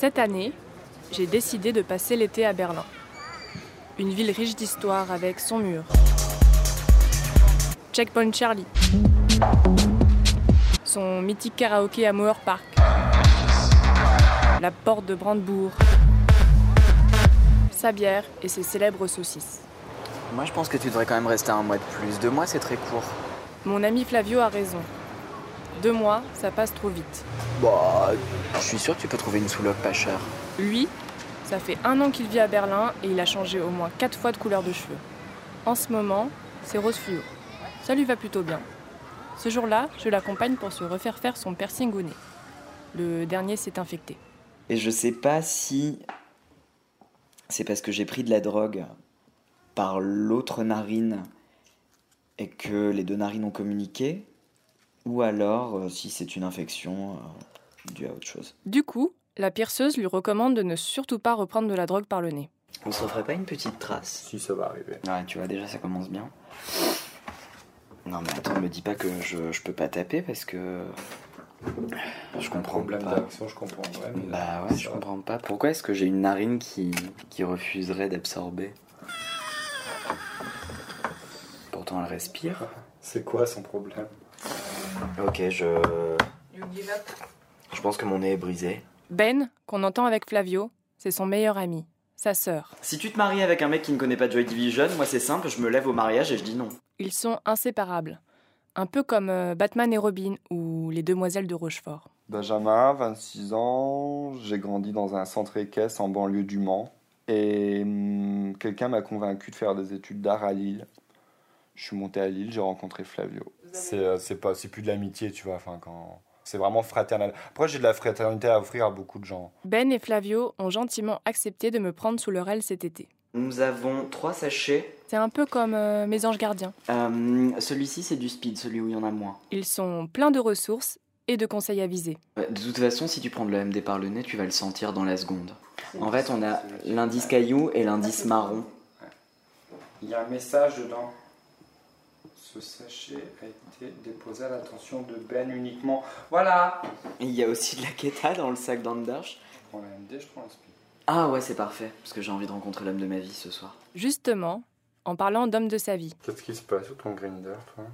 Cette année, j'ai décidé de passer l'été à Berlin. Une ville riche d'histoire avec son mur. Checkpoint Charlie. Son mythique karaoké à Moor Park. La porte de Brandebourg. Sa bière et ses célèbres saucisses. Moi, je pense que tu devrais quand même rester un mois de plus. Deux mois, c'est très court. Mon ami Flavio a raison. Deux mois, ça passe trop vite. Bah, je suis sûr que tu peux trouver une sous-loc pas chère. Lui, ça fait un an qu'il vit à Berlin et il a changé au moins quatre fois de couleur de cheveux. En ce moment, c'est rose fluo. Ça lui va plutôt bien. Ce jour-là, je l'accompagne pour se refaire faire son piercing au nez. Le dernier s'est infecté. Et je sais pas si c'est parce que j'ai pris de la drogue par l'autre narine et que les deux narines ont communiqué, ou alors euh, si c'est une infection euh, due à autre chose. Du coup, la pierceuse lui recommande de ne surtout pas reprendre de la drogue par le nez. On se referait pas une petite trace Si ça va arriver. Ouais, tu vois, déjà ça commence bien. Non mais attends, me dis pas que je, je peux pas taper parce que. Je comprends Problème pas. d'action, je comprends. Ouais, mais Bah ouais, je va. comprends pas. Pourquoi est-ce que j'ai une narine qui, qui refuserait d'absorber? Pourtant elle respire. C'est quoi son problème? Ok, je. Je pense que mon nez est brisé. Ben, qu'on entend avec Flavio, c'est son meilleur ami, sa sœur. Si tu te maries avec un mec qui ne connaît pas Joy Division, moi c'est simple, je me lève au mariage et je dis non. Ils sont inséparables. Un peu comme euh, Batman et Robin ou les Demoiselles de Rochefort. Benjamin, 26 ans, j'ai grandi dans un centre équestre en banlieue du Mans. Et hum, quelqu'un m'a convaincu de faire des études d'art à Lille. Je suis monté à Lille, j'ai rencontré Flavio. C'est euh, c'est pas, c'est plus de l'amitié, tu vois. Enfin, quand c'est vraiment fraternel. Après, j'ai de la fraternité à offrir à beaucoup de gens. Ben et Flavio ont gentiment accepté de me prendre sous leur aile cet été. Nous avons trois sachets. C'est un peu comme euh, mes anges gardiens. Euh, Celui-ci c'est du speed, celui où il y en a moins. Ils sont pleins de ressources et de conseils avisés. De toute façon, si tu prends de l'AMD par le nez, tu vas le sentir dans la seconde. En fait, on a l'indice caillou et l'indice marron. Il y a un message dedans. Ce sachet a été déposé à l'attention de Ben uniquement. Voilà Il y a aussi de la keta dans le sac d'Andersch. Je prends la MD, je prends le speed. Ah ouais, c'est parfait, parce que j'ai envie de rencontrer l'homme de ma vie ce soir. Justement, en parlant d'homme de sa vie. Qu'est-ce qui se passe sur ton grinder, toi?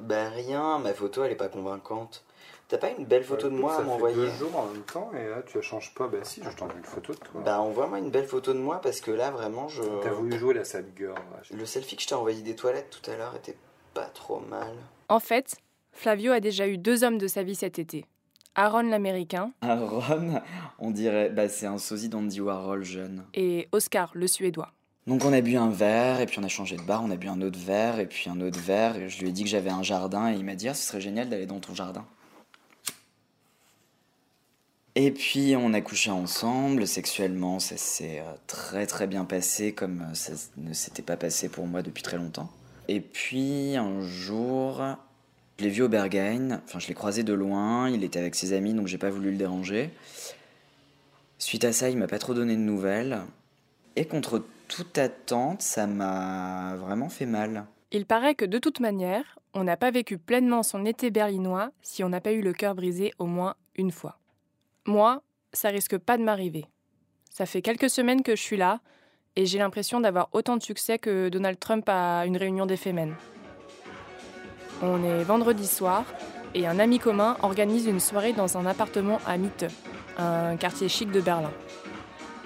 Bah rien, ma photo elle est pas convaincante. T'as pas une belle photo de moi à Ça fait m'envoyer deux jours en même temps et là tu la changes pas. Bah si, je t'envoie une photo de toi. Bah envoie-moi une belle photo de moi parce que là vraiment je... T'as voulu jouer la sad girl. là. Le selfie que je t'ai envoyé des toilettes tout à l'heure était pas trop mal. En fait, Flavio a déjà eu deux hommes de sa vie cet été. Aaron l'américain Aaron, on dirait, bah c'est un sosie d'Andy Warhol jeune. et Oscar le suédois. Donc on a bu un verre, et puis on a changé de bar, on a bu un autre verre, et puis un autre verre, et je lui ai dit que j'avais un jardin, et il m'a dit, ah, ce serait génial d'aller dans ton jardin. Et puis on a couché ensemble, sexuellement ça s'est euh, très très bien passé, comme euh, ça ne s'était pas passé pour moi depuis très longtemps. Et puis un jour, je l'ai vu au Berghain, enfin je l'ai croisé de loin, il était avec ses amis, donc j'ai pas voulu le déranger. Suite à ça, il m'a pas trop donné de nouvelles. Et contre toute attente, ça m'a vraiment fait mal. Il paraît que de toute manière, on n'a pas vécu pleinement son été berlinois si on n'a pas eu le cœur brisé au moins une fois. Moi, ça risque pas de m'arriver. Ça fait quelques semaines que je suis là et j'ai l'impression d'avoir autant de succès que Donald Trump à une réunion des. On est vendredi soir et un ami commun organise une soirée dans un appartement à Mitte, un quartier chic de Berlin.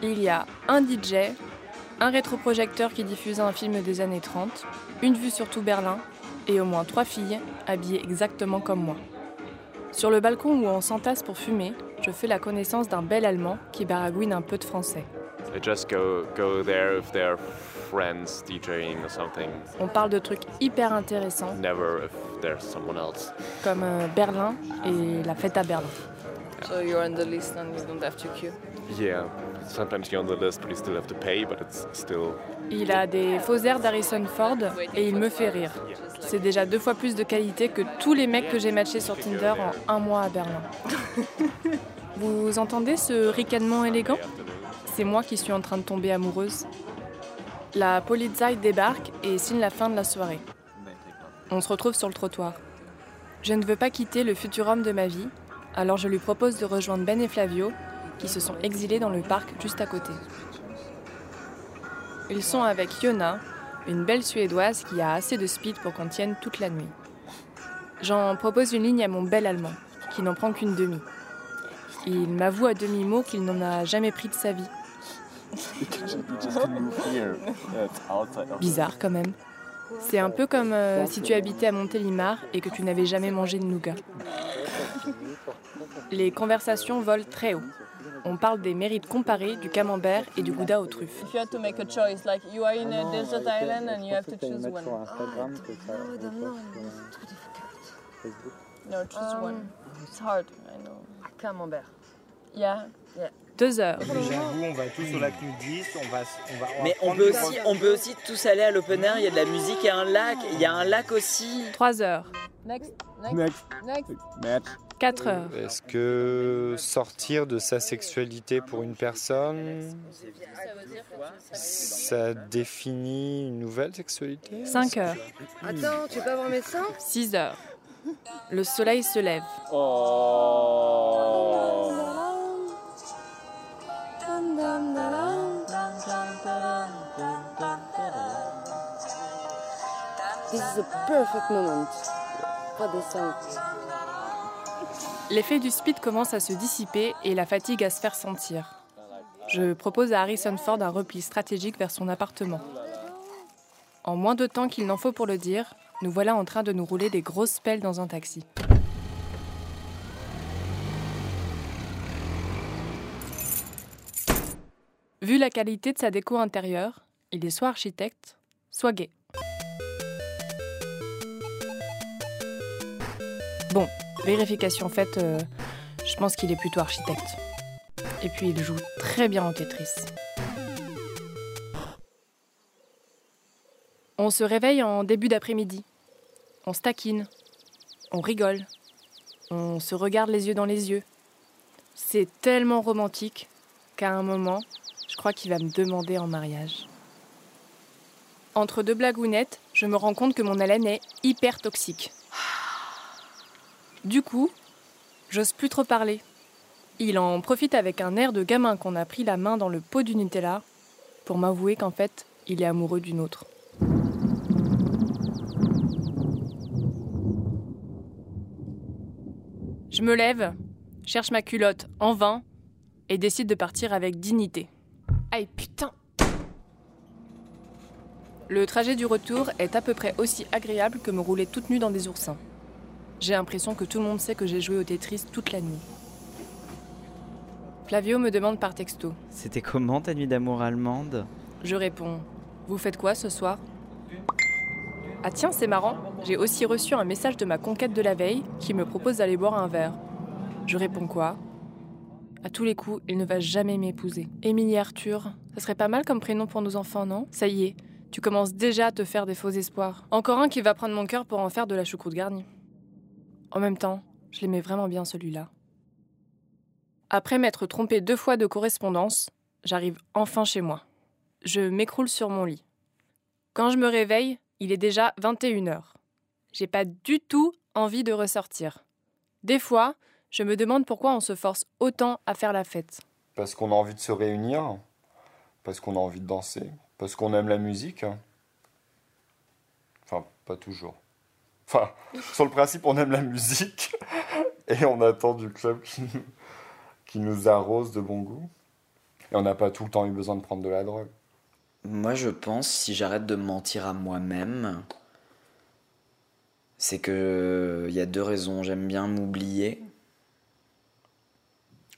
Il y a un DJ, un rétroprojecteur qui diffuse un film des années 30, une vue sur tout Berlin et au moins trois filles habillées exactement comme moi. Sur le balcon où on s'entasse pour fumer, je fais la connaissance d'un bel Allemand qui baragouine un peu de français. They just go go there if they're friends DJing or something. On parle de trucs hyper intéressants Never if there's someone else. comme euh, Berlin et la fête à Berlin. So you're on the list and you don't have to queue? Yeah, sometimes you're on the list, but you still have to pay, but it's still. Il a des faux airs d'Harrison Ford et il me fait rire. C'est déjà deux fois plus de qualité que tous les mecs que j'ai matchés sur Tinder en un mois à Berlin. Vous entendez ce ricanement élégant? C'est moi qui suis en train de tomber amoureuse. La Polizei débarque et signe la fin de la soirée. On se retrouve sur le trottoir. Je ne veux pas quitter le futur homme de ma vie, alors je lui propose de rejoindre Ben et Flavio, qui se sont exilés dans le parc juste à côté. Ils sont avec Yona, une belle Suédoise qui a assez de speed pour qu'on tienne toute la nuit. J'en propose une ligne à mon bel Allemand, qui n'en prend qu'une demi. Il m'avoue à demi-mot qu'il n'en a jamais pris de sa vie. Bizarre quand même. C'est un peu comme euh, si tu habitais à Montélimar et que tu n'avais jamais mangé de nougat. Les conversations volent très haut. On parle des mérites comparés du camembert et du gouda aux truffes. If you had to make a choice, like you are in a desert island and you have to choose one. No, choose one. It's hard, I know. Camembert. Yeah. Deux heures. J'avoue, on va tous au lac nudiste, on va, on va, on Mais on peut, aussi, on peut aussi tous aller à l'open air, il y a de la musique, il y a un lac, il y a un lac aussi. Trois heures. Next, next, Next. next. Match. Quatre heures. Est-ce que sortir de sa sexualité pour une personne, ça définit une nouvelle sexualité? Cinq heures. Attends, tu veux pas voir mes seins? Six heures. Le soleil se lève. This perfect. L'effet du speed commence à se dissiper et la fatigue à se faire sentir. Je propose à Harrison Ford un repli stratégique vers son appartement. En moins de temps qu'il n'en faut pour le dire, nous voilà en train de nous rouler des grosses pelles dans un taxi. Vu la qualité de sa déco intérieure, il est soit architecte, soit gay. Bon, vérification faite, euh, je pense qu'il est plutôt architecte. Et puis il joue très bien au Tetris. On se réveille en début d'après-midi. On se taquine. On rigole. On se regarde les yeux dans les yeux. C'est tellement romantique qu'à un moment, je crois qu'il va me demander en mariage. Entre deux blagounettes, je me rends compte que mon haleine est hyper toxique. Du coup, j'ose plus trop parler. Il en profite avec un air de gamin qu'on a pris la main dans le pot du Nutella pour m'avouer qu'en fait, il est amoureux d'une autre. Je me lève, cherche ma culotte en vain et décide de partir avec dignité. Aïe putain Le trajet du retour est à peu près aussi agréable que me rouler toute nue dans des oursins. J'ai l'impression que tout le monde sait que j'ai joué au Tetris toute la nuit. Flavio me demande par texto. C'était comment ta nuit d'amour allemande? Je réponds Vous faites quoi ce soir? Ah tiens, c'est marrant, j'ai aussi reçu un message de ma conquête de la veille qui me propose d'aller boire un verre. Je réponds quoi? À tous les coups, il ne va jamais m'épouser. Émilie Arthur, ça serait pas mal comme prénom pour nos enfants, non? Ça y est, tu commences déjà à te faire des faux espoirs. Encore un qui va prendre mon cœur pour en faire de la choucroute garnie. En même temps, je l'aimais vraiment bien celui-là. Après m'être trompé deux fois de correspondance, j'arrive enfin chez moi. Je m'écroule sur mon lit. Quand je me réveille, il est déjà 21h. J'ai pas du tout envie de ressortir. Des fois, je me demande pourquoi on se force autant à faire la fête. Parce qu'on a envie de se réunir, parce qu'on a envie de danser, parce qu'on aime la musique. Enfin, pas toujours. Enfin, sur le principe, on aime la musique et on attend du club qui nous, arrose de bon goût. Et on n'a pas tout le temps eu besoin de prendre de la drogue. Moi, je pense, si j'arrête de me mentir à moi-même, c'est que il y a deux raisons. J'aime bien m'oublier.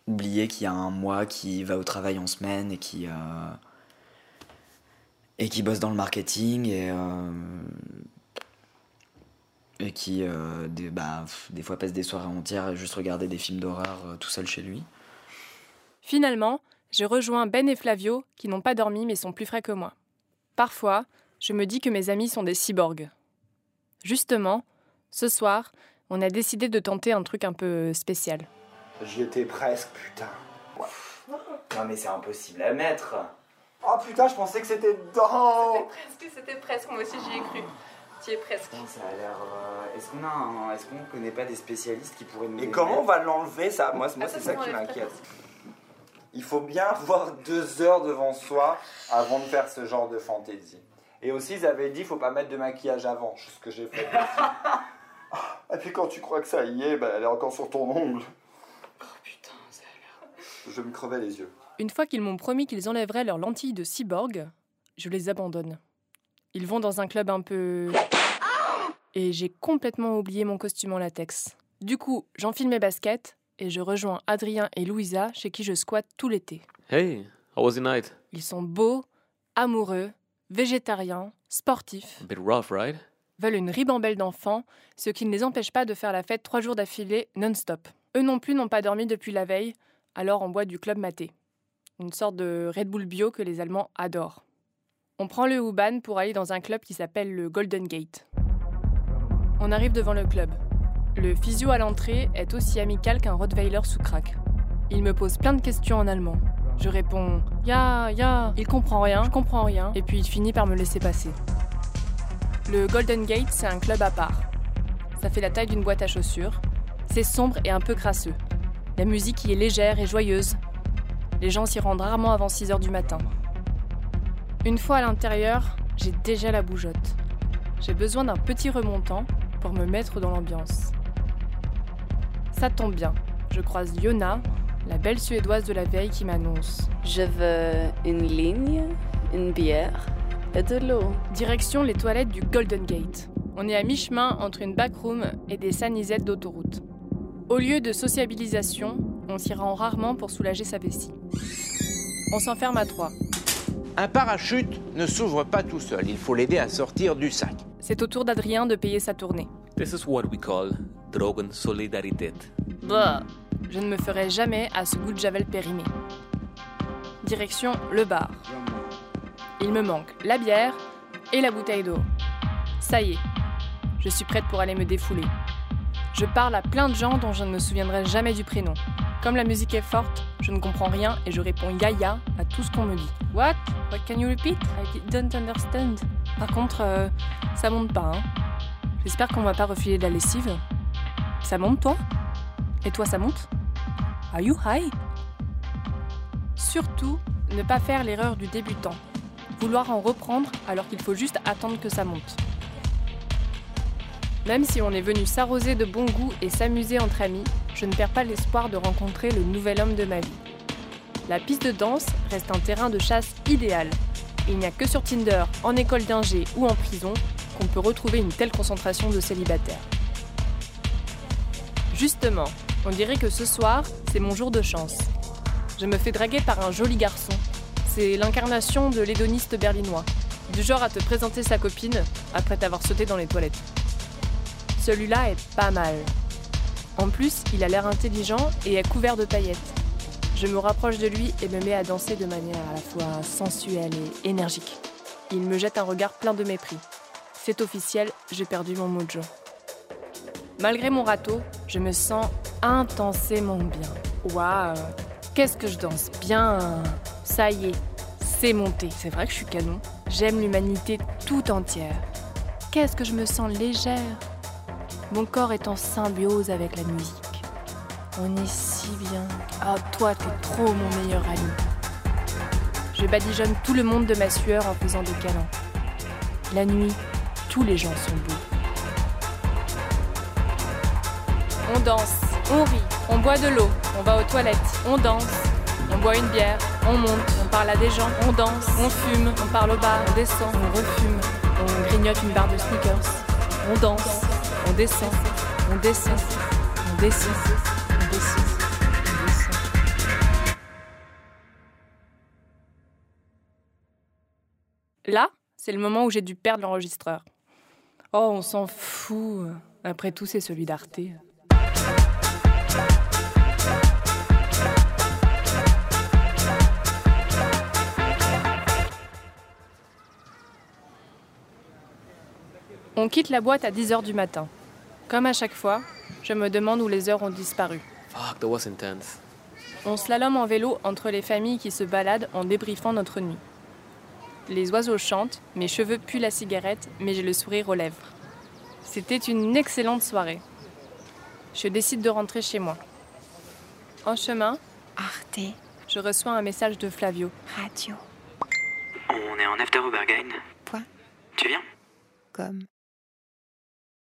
Oublier qu'il y a un moi qui va au travail en semaine et qui, euh, et qui bosse dans le marketing et, euh, et qui, euh, des, bah, pff, des fois, passe des soirées entières à juste regarder des films d'horreur euh, tout seul chez lui. Finalement, je rejoins Ben et Flavio, qui n'ont pas dormi mais sont plus frais que moi. Parfois, je me dis que mes amis sont des cyborgs. Justement, ce soir, on a décidé de tenter un truc un peu spécial. J'y étais presque, putain. Non, mais c'est impossible à mettre. Oh putain, je pensais que c'était dedans. presque, c'était presque, moi aussi j'y ai cru. Presque. Ça a l'air. euh, Est-ce qu'on a un... Est-ce qu'on connaît pas des spécialistes qui pourraient nous Et aider comment on va l'enlever ça? Moi, moi Ah, c'est ça, qui m'inquiète. Il faut bien avoir deux heures devant soi avant de faire ce genre de fantaisie. Et aussi, ils avaient dit, il faut pas mettre de maquillage avant, ce que j'ai fait. Et puis quand tu crois que ça y est, bah, elle est encore sur ton ongle. Oh putain, ça a l'air. Je me crevais les yeux. Une fois qu'ils m'ont promis qu'ils enlèveraient leurs lentilles de cyborg, je les abandonne. Ils vont dans un club un peu... Et j'ai complètement oublié mon costume en latex. Du coup, j'enfile mes baskets et je rejoins Adrien et Louisa chez qui je squatte tout l'été. Hey, how was the night? Ils sont beaux, amoureux, végétariens, sportifs, A bit rough, right? veulent une ribambelle d'enfants, ce qui ne les empêche pas de faire la fête trois jours d'affilée non-stop. Eux non plus n'ont pas dormi depuis la veille, alors on boit du club maté. Une sorte de Red Bull bio que les Allemands adorent. On prend le U-Bahn pour aller dans un club qui s'appelle le Golden Gate. On arrive devant le club. Le physio à l'entrée est aussi amical qu'un Rottweiler sous crack. Il me pose plein de questions en allemand. Je réponds Ya, ya. Il comprend rien, je comprends rien, et puis il finit par me laisser passer. Le Golden Gate, c'est un club à part. Ça fait la taille d'une boîte à chaussures. C'est sombre et un peu crasseux. La musique y est légère et joyeuse. Les gens s'y rendent rarement avant 6 heures du matin. Une fois à l'intérieur, j'ai déjà la bougeotte. J'ai besoin d'un petit remontant pour me mettre dans l'ambiance. Ça tombe bien. Je croise Yona, la belle suédoise de la veille qui m'annonce. Je veux une ligne, une bière et de l'eau. Direction les toilettes du Golden Gate. On est à mi-chemin entre une backroom et des sanisettes d'autoroute. Au lieu de sociabilisation, on s'y rend rarement pour soulager sa vessie. On s'enferme à trois. Un parachute ne s'ouvre pas tout seul, il faut l'aider à sortir du sac. C'est au tour d'Adrien de payer sa tournée. This is what we call Drogensolidarität. Bah, je ne me ferai jamais à ce goût de javel périmé. Direction le bar. Il me manque la bière et la bouteille d'eau. Ça y est, je suis prête pour aller me défouler. Je parle à plein de gens dont je ne me souviendrai jamais du prénom. Comme la musique est forte, je ne comprends rien et je réponds yaya à tout ce qu'on me dit. What? What can you repeat? I don't understand. Par contre, euh, ça monte pas, hein. J'espère qu'on va pas refiler de la lessive. Ça monte, toi? Et toi, ça monte? Are you high? Surtout, ne pas faire l'erreur du débutant. Vouloir en reprendre alors qu'il faut juste attendre que ça monte. Même si on est venu s'arroser de bon goût et s'amuser entre amis, je ne perds pas l'espoir de rencontrer le nouvel homme de ma vie. La piste de danse reste un terrain de chasse idéal. Il n'y a que sur Tinder, en école d'ingé ou en prison qu'on peut retrouver une telle concentration de célibataires. Justement, on dirait que ce soir, c'est mon jour de chance. Je me fais draguer par un joli garçon. C'est l'incarnation de l'hédoniste berlinois, du genre à te présenter sa copine après t'avoir sauté dans les toilettes. Celui-là est pas mal. En plus, il a l'air intelligent et est couvert de paillettes. Je me rapproche de lui et me mets à danser de manière à la fois sensuelle et énergique. Il me jette un regard plein de mépris. C'est officiel, j'ai perdu mon mojo. Malgré mon râteau, je me sens intensément bien. Waouh, qu'est-ce que je danse? Bien Ça y est, c'est monté. C'est vrai que je suis canon. J'aime l'humanité tout entière. Qu'est-ce que je me sens légère? Mon corps est en symbiose avec la musique. On est si bien. Ah, toi, t'es trop mon meilleur ami. Je badigeonne tout le monde de ma sueur en faisant des câlins. La nuit, tous les gens sont beaux. On danse, on rit, on boit de l'eau, on va aux toilettes, on danse, on boit une bière, on monte, on parle à des gens, on danse, on fume, on parle au bar, on descend, on refume, on grignote une barre de sneakers, on danse, on descend, on descend, on descend, on descend. Là, c'est le moment où j'ai dû perdre l'enregistreur. Oh, on s'en fout. Après tout, c'est celui d'Arte. On quitte la boîte à 10h du matin. Comme à chaque fois, je me demande où les heures ont disparu. Fuck, that was intense. On slalome en vélo entre les familles qui se baladent en débriefant notre nuit. Les oiseaux chantent, mes cheveux puent la cigarette, mais j'ai le sourire aux lèvres. C'était une excellente soirée. Je décide de rentrer chez moi. En chemin, Arte Je reçois un message de Flavio. Radio. On est en after Obergain. Point. Tu viens? Comme.